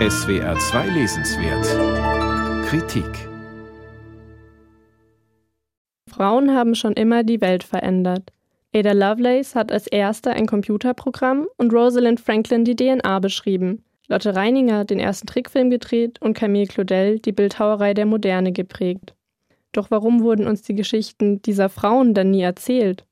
SWR 2 Lesenswert Kritik Frauen haben schon immer die Welt verändert. Ada Lovelace hat als erste ein Computerprogramm und Rosalind Franklin die DNA beschrieben. Lotte Reininger den ersten Trickfilm gedreht und Camille Claudel die Bildhauerei der Moderne geprägt. Doch warum wurden uns die Geschichten dieser Frauen dann nie erzählt?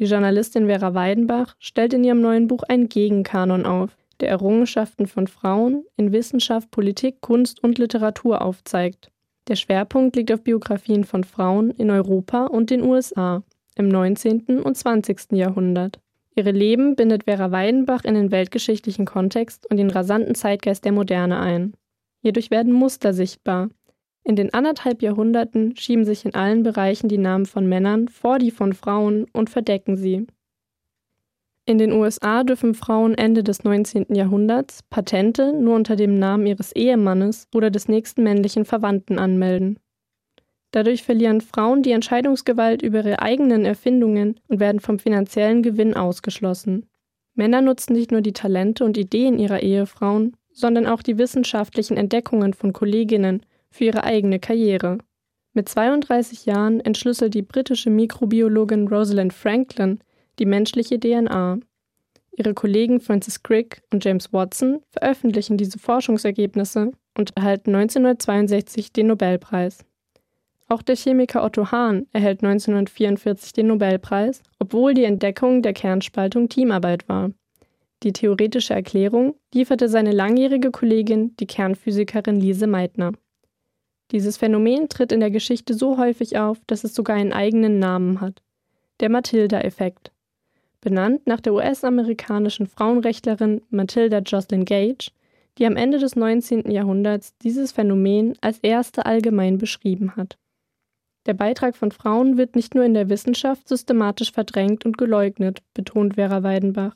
Die Journalistin Vera Weidenbach stellt in ihrem neuen Buch einen Gegenkanon auf, der Errungenschaften von Frauen in Wissenschaft, Politik, Kunst und Literatur aufzeigt. Der Schwerpunkt liegt auf Biografien von Frauen in Europa und den USA im 19. und 20. Jahrhundert. Ihre Leben bindet Vera Weidenbach in den weltgeschichtlichen Kontext und den rasanten Zeitgeist der Moderne ein. Hierdurch werden Muster sichtbar. In den anderthalb Jahrhunderten schieben sich in allen Bereichen die Namen von Männern vor die von Frauen und verdecken sie. In den USA dürfen Frauen Ende des 19. Jahrhunderts Patente nur unter dem Namen ihres Ehemannes oder des nächsten männlichen Verwandten anmelden. Dadurch verlieren Frauen die Entscheidungsgewalt über ihre eigenen Erfindungen und werden vom finanziellen Gewinn ausgeschlossen. Männer nutzen nicht nur die Talente und Ideen ihrer Ehefrauen, sondern auch die wissenschaftlichen Entdeckungen von Kolleginnen für ihre eigene Karriere. Mit 32 Jahren entschlüsselt die britische Mikrobiologin Rosalind Franklin die menschliche DNA. Ihre Kollegen Francis Crick und James Watson veröffentlichen diese Forschungsergebnisse und erhalten 1962 den Nobelpreis. Auch der Chemiker Otto Hahn erhält 1944 den Nobelpreis, obwohl die Entdeckung der Kernspaltung Teamarbeit war. Die theoretische Erklärung lieferte seine langjährige Kollegin, die Kernphysikerin Lise Meitner. Dieses Phänomen tritt in der Geschichte so häufig auf, dass es sogar einen eigenen Namen hat: der Matilda-Effekt benannt nach der US-amerikanischen Frauenrechtlerin Matilda Jocelyn Gage, die am Ende des 19. Jahrhunderts dieses Phänomen als erste allgemein beschrieben hat. Der Beitrag von Frauen wird nicht nur in der Wissenschaft systematisch verdrängt und geleugnet, betont Vera Weidenbach.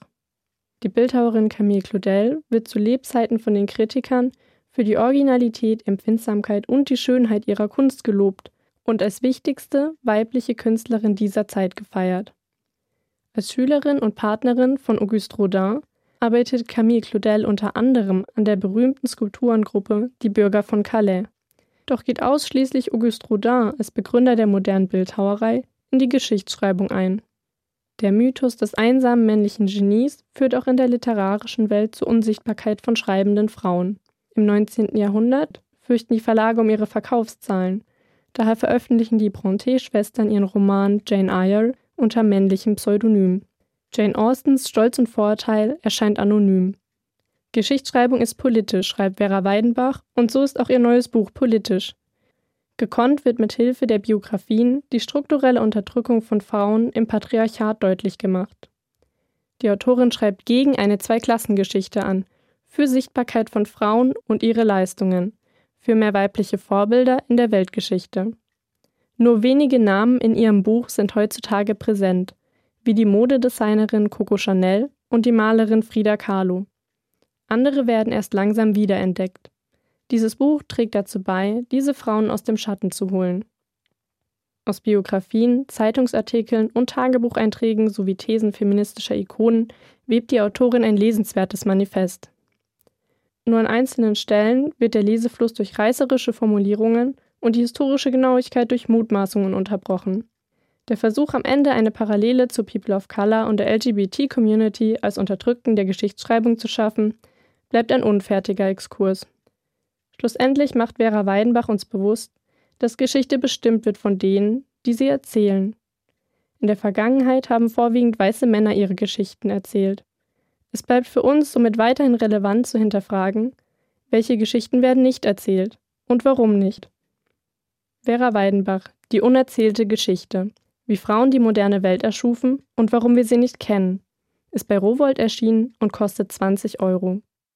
Die Bildhauerin Camille Claudel wird zu Lebzeiten von den Kritikern für die Originalität, Empfindsamkeit und die Schönheit ihrer Kunst gelobt und als wichtigste weibliche Künstlerin dieser Zeit gefeiert. Als Schülerin und Partnerin von Auguste Rodin arbeitet Camille Claudel unter anderem an der berühmten Skulpturengruppe Die Bürger von Calais. Doch geht ausschließlich Auguste Rodin als Begründer der modernen Bildhauerei in die Geschichtsschreibung ein. Der Mythos des einsamen männlichen Genies führt auch in der literarischen Welt zur Unsichtbarkeit von schreibenden Frauen. Im 19. Jahrhundert fürchten die Verlage um ihre Verkaufszahlen. Daher veröffentlichen die Brontë-Schwestern ihren Roman Jane Eyre unter männlichem Pseudonym. Jane Austens Stolz und Vorurteil erscheint anonym. Geschichtsschreibung ist politisch, schreibt Vera Weidenbach, und so ist auch ihr neues Buch politisch. Gekonnt wird mit Hilfe der Biografien die strukturelle Unterdrückung von Frauen im Patriarchat deutlich gemacht. Die Autorin schreibt gegen eine Zweiklassengeschichte an, für Sichtbarkeit von Frauen und ihre Leistungen, für mehr weibliche Vorbilder in der Weltgeschichte. Nur wenige Namen in ihrem Buch sind heutzutage präsent, wie die Modedesignerin Coco Chanel und die Malerin Frida Kahlo. Andere werden erst langsam wiederentdeckt. Dieses Buch trägt dazu bei, diese Frauen aus dem Schatten zu holen. Aus Biografien, Zeitungsartikeln und Tagebucheinträgen sowie Thesen feministischer Ikonen webt die Autorin ein lesenswertes Manifest. Nur an einzelnen Stellen wird der Lesefluss durch reißerische Formulierungen und die historische Genauigkeit durch Mutmaßungen unterbrochen. Der Versuch am Ende eine Parallele zu People of Color und der LGBT-Community als Unterdrückten der Geschichtsschreibung zu schaffen, bleibt ein unfertiger Exkurs. Schlussendlich macht Vera Weidenbach uns bewusst, dass Geschichte bestimmt wird von denen, die sie erzählen. In der Vergangenheit haben vorwiegend weiße Männer ihre Geschichten erzählt. Es bleibt für uns somit weiterhin relevant zu hinterfragen, welche Geschichten werden nicht erzählt und warum nicht. Vera Weidenbach, Die unerzählte Geschichte. Wie Frauen die moderne Welt erschufen und warum wir sie nicht kennen. Ist bei Rowold erschienen und kostet 20 Euro.